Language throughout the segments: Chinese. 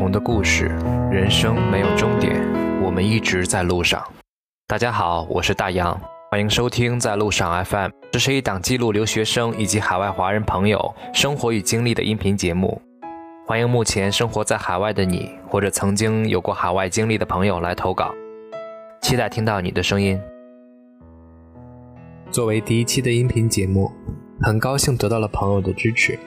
同的故事。人生没有终点，我们一直在路上。大家好，我是大洋，欢迎收听在路上 FM。这是一档记录留学生以及海外华人朋友生活与经历的音频节目。欢迎目前生活在海外的你，或者曾经有过海外经历的朋友来投稿，期待听到你的声音。作为第一期的音频节目，很高兴得到了朋友的支持。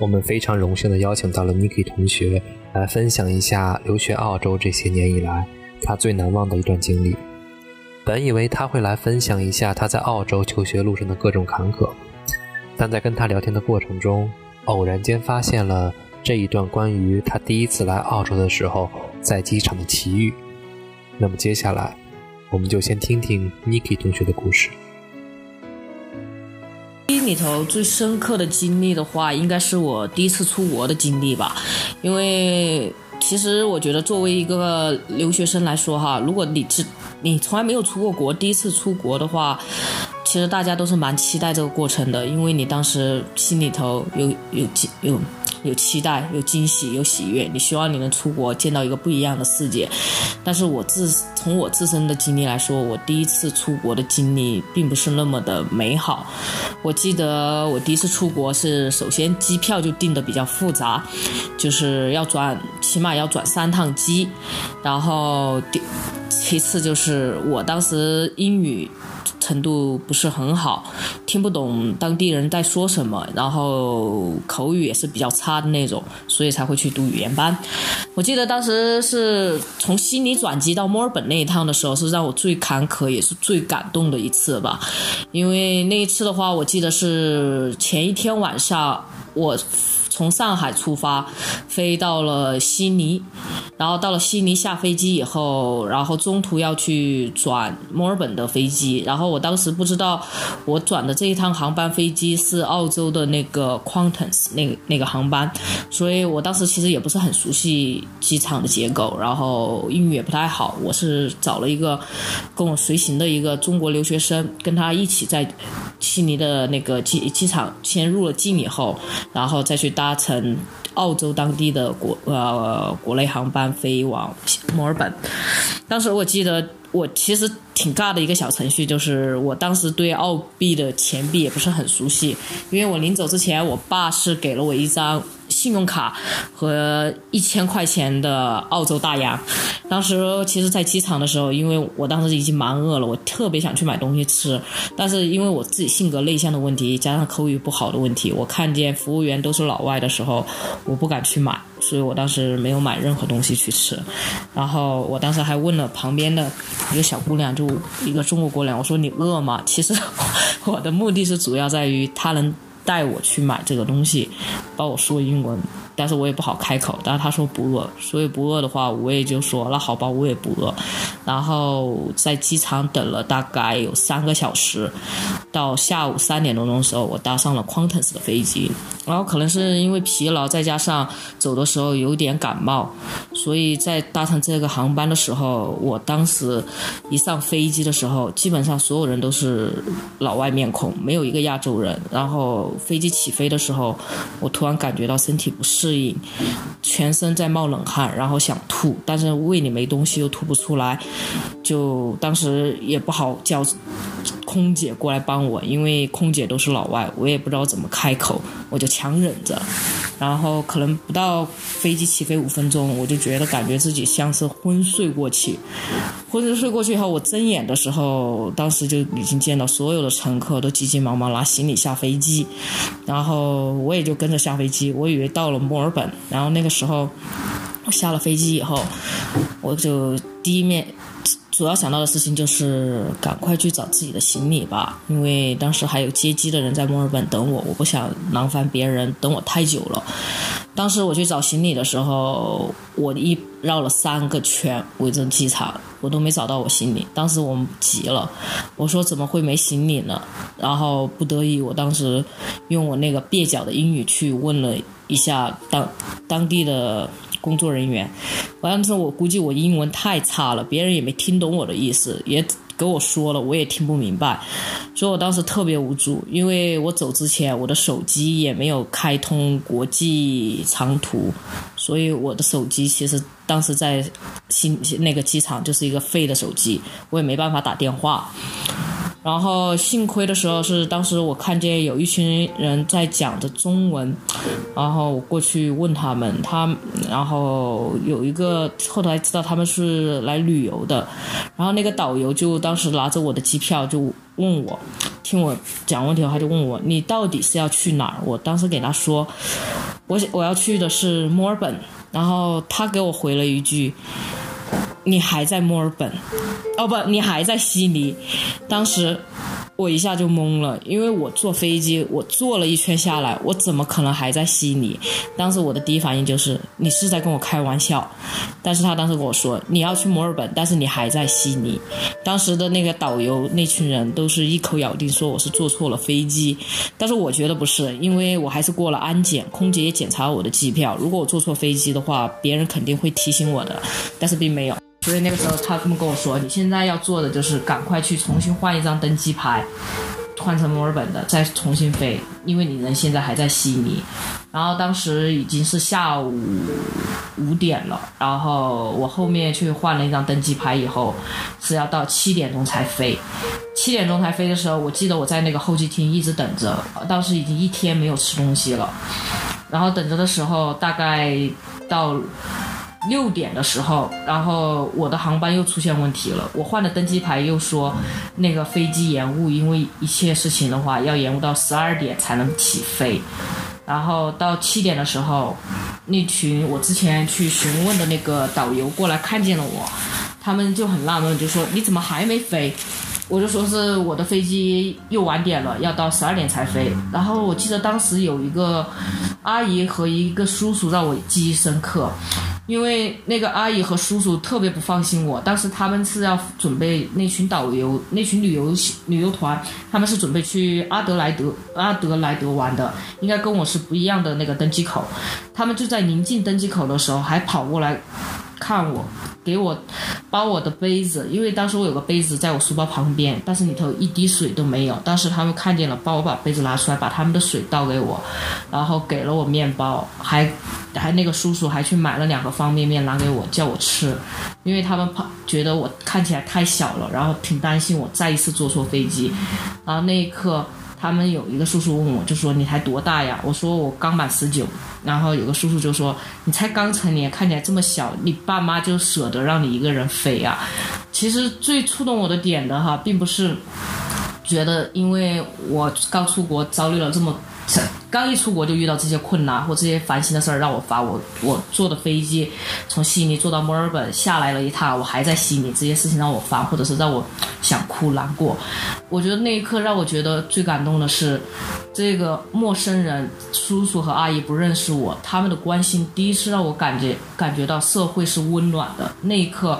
我们非常荣幸地邀请到了 Niki 同学来分享一下留学澳洲这些年以来他最难忘的一段经历。本以为他会来分享一下他在澳洲求学路上的各种坎坷，但在跟他聊天的过程中，偶然间发现了这一段关于他第一次来澳洲的时候在机场的奇遇。那么接下来，我们就先听听 Niki 同学的故事。里头最深刻的经历的话，应该是我第一次出国的经历吧。因为其实我觉得，作为一个留学生来说，哈，如果你是你从来没有出过国，第一次出国的话，其实大家都是蛮期待这个过程的，因为你当时心里头有有有。有有期待，有惊喜，有喜悦。你希望你能出国，见到一个不一样的世界。但是我自从我自身的经历来说，我第一次出国的经历并不是那么的美好。我记得我第一次出国是，首先机票就订的比较复杂，就是要转，起码要转三趟机。然后第，其次就是我当时英语。程度不是很好，听不懂当地人在说什么，然后口语也是比较差的那种，所以才会去读语言班。我记得当时是从悉尼转机到墨尔本那一趟的时候，是让我最坎坷也是最感动的一次吧。因为那一次的话，我记得是前一天晚上我。从上海出发，飞到了悉尼，然后到了悉尼下飞机以后，然后中途要去转墨尔本的飞机，然后我当时不知道我转的这一趟航班飞机是澳洲的那个 Qantas 那那个航班，所以我当时其实也不是很熟悉机场的结构，然后英语也不太好，我是找了一个跟我随行的一个中国留学生，跟他一起在悉尼的那个机机场先入了境以后，然后再去搭。搭乘澳洲当地的国呃国内航班飞往墨尔本，当时我记得我其实挺尬的一个小程序，就是我当时对澳币的钱币也不是很熟悉，因为我临走之前，我爸是给了我一张。信用卡和一千块钱的澳洲大洋，当时其实，在机场的时候，因为我当时已经蛮饿了，我特别想去买东西吃，但是因为我自己性格内向的问题，加上口语不好的问题，我看见服务员都是老外的时候，我不敢去买，所以我当时没有买任何东西去吃。然后我当时还问了旁边的一个小姑娘，就一个中国姑娘，我说你饿吗？其实我的目的是主要在于她能。带我去买这个东西，帮我说英文，但是我也不好开口。但是他说不饿，所以不饿的话，我也就说那好吧，我也不饿。然后在机场等了大概有三个小时，到下午三点多钟的时候，我搭上了 Quantas 的飞机。然后可能是因为疲劳，再加上走的时候有点感冒，所以在搭乘这个航班的时候，我当时一上飞机的时候，基本上所有人都是老外面孔，没有一个亚洲人。然后。飞机起飞的时候，我突然感觉到身体不适应，全身在冒冷汗，然后想吐，但是胃里没东西又吐不出来，就当时也不好叫空姐过来帮我，因为空姐都是老外，我也不知道怎么开口，我就强忍着。然后可能不到飞机起飞五分钟，我就觉得感觉自己像是昏睡过去。昏睡过去以后，我睁眼的时候，当时就已经见到所有的乘客都急急忙忙拿行李下飞机，然后我也就跟着下飞机。我以为到了墨尔本，然后那个时候我下了飞机以后，我就第一面。主要想到的事情就是赶快去找自己的行李吧，因为当时还有接机的人在墨尔本等我，我不想劳烦别人等我太久了。当时我去找行李的时候，我一绕了三个圈围着机场，我都没找到我行李。当时我们急了，我说怎么会没行李呢？然后不得已，我当时用我那个蹩脚的英语去问了一下当当地的。工作人员，完了之后我估计我英文太差了，别人也没听懂我的意思，也跟我说了，我也听不明白，所以我当时特别无助。因为我走之前，我的手机也没有开通国际长途，所以我的手机其实当时在新那个机场就是一个废的手机，我也没办法打电话。然后幸亏的时候是当时我看见有一群人在讲着中文，然后我过去问他们，他然后有一个后来知道他们是来旅游的，然后那个导游就当时拿着我的机票就问我，听我讲问题后，他就问我你到底是要去哪儿？我当时给他说，我我要去的是墨尔本，然后他给我回了一句。你还在墨尔本，哦不，你还在悉尼。当时我一下就懵了，因为我坐飞机，我坐了一圈下来，我怎么可能还在悉尼？当时我的第一反应就是你是在跟我开玩笑。但是他当时跟我说你要去墨尔本，但是你还在悉尼。当时的那个导游那群人都是一口咬定说我是坐错了飞机，但是我觉得不是，因为我还是过了安检，空姐也检查了我的机票。如果我坐错飞机的话，别人肯定会提醒我的，但是并没有。所以那个时候，他这么跟我说：“你现在要做的就是赶快去重新换一张登机牌，换成墨尔本的，再重新飞，因为你人现在还在悉尼。”然后当时已经是下午五点了，然后我后面去换了一张登机牌以后，是要到七点钟才飞。七点钟才飞的时候，我记得我在那个候机厅一直等着，当时已经一天没有吃东西了。然后等着的时候，大概到。六点的时候，然后我的航班又出现问题了。我换了登机牌又说那个飞机延误，因为一切事情的话要延误到十二点才能起飞。然后到七点的时候，那群我之前去询问的那个导游过来看见了我，他们就很纳闷，就说你怎么还没飞？我就说是我的飞机又晚点了，要到十二点才飞。然后我记得当时有一个阿姨和一个叔叔让我记忆深刻。因为那个阿姨和叔叔特别不放心我，当时他们是要准备那群导游、那群旅游旅游团，他们是准备去阿德莱德、阿德莱德玩的，应该跟我是不一样的那个登机口。他们就在临近登机口的时候，还跑过来看我。给我包我的杯子，因为当时我有个杯子在我书包旁边，但是里头一滴水都没有。当时他们看见了，帮我把杯子拿出来，把他们的水倒给我，然后给了我面包，还还那个叔叔还去买了两个方便面拿给我，叫我吃，因为他们怕觉得我看起来太小了，然后挺担心我再一次坐错飞机。然后那一刻。他们有一个叔叔问我，就说你才多大呀？我说我刚满十九。然后有个叔叔就说你才刚成年，看起来这么小，你爸妈就舍得让你一个人飞啊？其实最触动我的点的哈，并不是觉得因为我刚出国遭遇了这么。刚一出国就遇到这些困难或这些烦心的事儿，让我烦我我坐的飞机从悉尼坐到墨尔本下来了一趟，我还在悉尼，这些事情让我烦，或者是让我想哭难过。我觉得那一刻让我觉得最感动的是，这个陌生人叔叔和阿姨不认识我，他们的关心第一次让我感觉感觉到社会是温暖的。那一刻。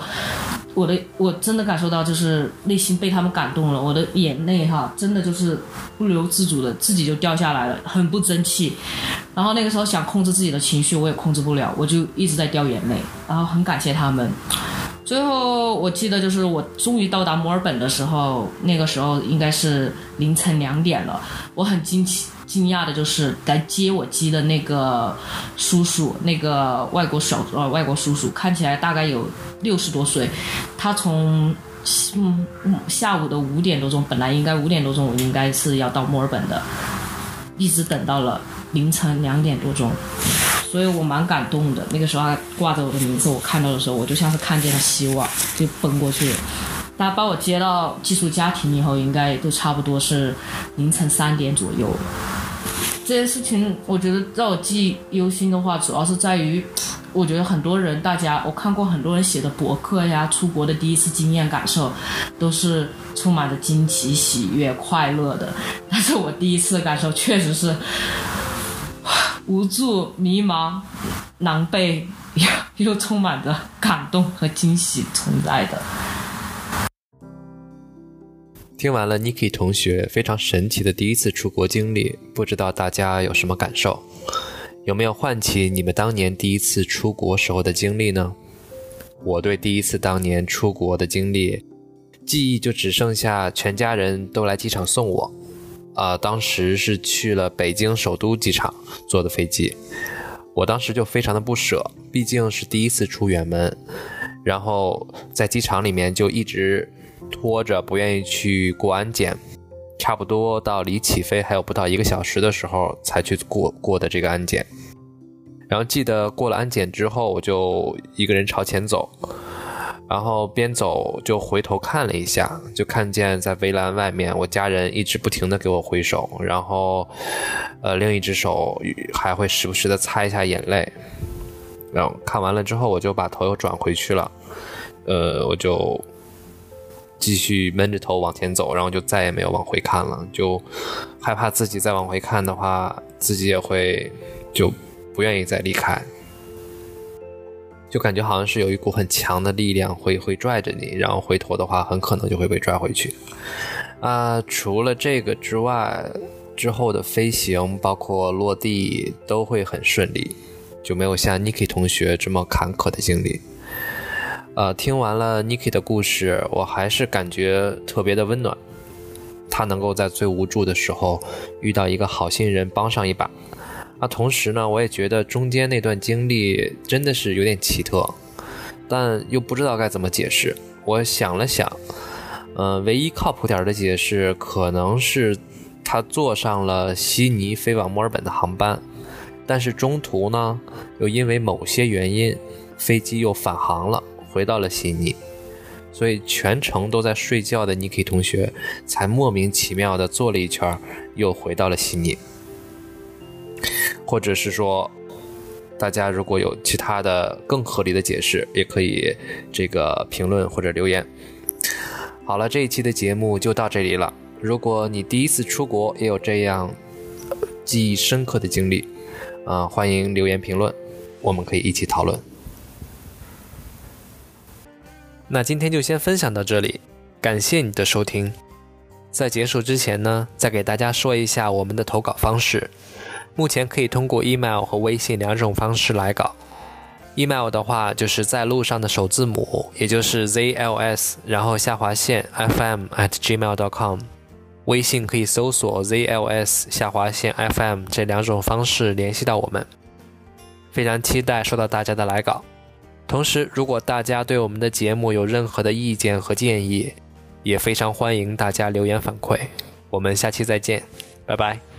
我的我真的感受到，就是内心被他们感动了，我的眼泪哈，真的就是不由自主的自己就掉下来了，很不不争气。然后那个时候想控制自己的情绪，我也控制不了，我就一直在掉眼泪。然后很感谢他们。最后我记得就是我终于到达墨尔本的时候，那个时候应该是凌晨两点了，我很惊奇。惊讶的就是来接我机的那个叔叔，那个外国小呃外国叔叔，看起来大概有六十多岁。他从嗯下午的五点多钟，本来应该五点多钟我应该是要到墨尔本的，一直等到了凌晨两点多钟，所以我蛮感动的。那个时候他挂着我的名字，我看到的时候，我就像是看见了希望，就奔过去。他把我接到寄宿家庭以后，应该都差不多是凌晨三点左右。这件事情，我觉得让我记忆犹新的话，主要是在于，我觉得很多人，大家我看过很多人写的博客呀，出国的第一次经验感受，都是充满着惊奇、喜悦、快乐的。但是我第一次的感受确实是 无助、迷茫、狼狈，又充满着感动和惊喜存在的。听完了 Niki 同学非常神奇的第一次出国经历，不知道大家有什么感受？有没有唤起你们当年第一次出国时候的经历呢？我对第一次当年出国的经历，记忆就只剩下全家人都来机场送我。啊，当时是去了北京首都机场坐的飞机，我当时就非常的不舍，毕竟是第一次出远门，然后在机场里面就一直拖着，不愿意去过安检，差不多到离起飞还有不到一个小时的时候才去过过的这个安检，然后记得过了安检之后，我就一个人朝前走。然后边走就回头看了一下，就看见在围栏外面，我家人一直不停的给我挥手，然后，呃，另一只手还会时不时的擦一下眼泪。然后看完了之后，我就把头又转回去了，呃，我就继续闷着头往前走，然后就再也没有往回看了，就害怕自己再往回看的话，自己也会就不愿意再离开。就感觉好像是有一股很强的力量会会拽着你，然后回头的话很可能就会被拽回去。啊，除了这个之外，之后的飞行包括落地都会很顺利，就没有像 Niki 同学这么坎坷的经历。呃，听完了 Niki 的故事，我还是感觉特别的温暖。他能够在最无助的时候遇到一个好心人帮上一把。啊，同时呢，我也觉得中间那段经历真的是有点奇特，但又不知道该怎么解释。我想了想，嗯，唯一靠谱点的解释可能是他坐上了悉尼飞往墨尔本的航班，但是中途呢，又因为某些原因，飞机又返航了，回到了悉尼，所以全程都在睡觉的 Niki 同学才莫名其妙的坐了一圈，又回到了悉尼。或者是说，大家如果有其他的更合理的解释，也可以这个评论或者留言。好了，这一期的节目就到这里了。如果你第一次出国也有这样记忆深刻的经历，啊，欢迎留言评论，我们可以一起讨论。那今天就先分享到这里，感谢你的收听。在结束之前呢，再给大家说一下我们的投稿方式。目前可以通过 email 和微信两种方式来稿。email 的话，就是在路上的首字母，也就是 zls，然后下划线 fm at gmail.com。微信可以搜索 zls 下划线 fm 这两种方式联系到我们。非常期待收到大家的来稿。同时，如果大家对我们的节目有任何的意见和建议，也非常欢迎大家留言反馈。我们下期再见，拜拜。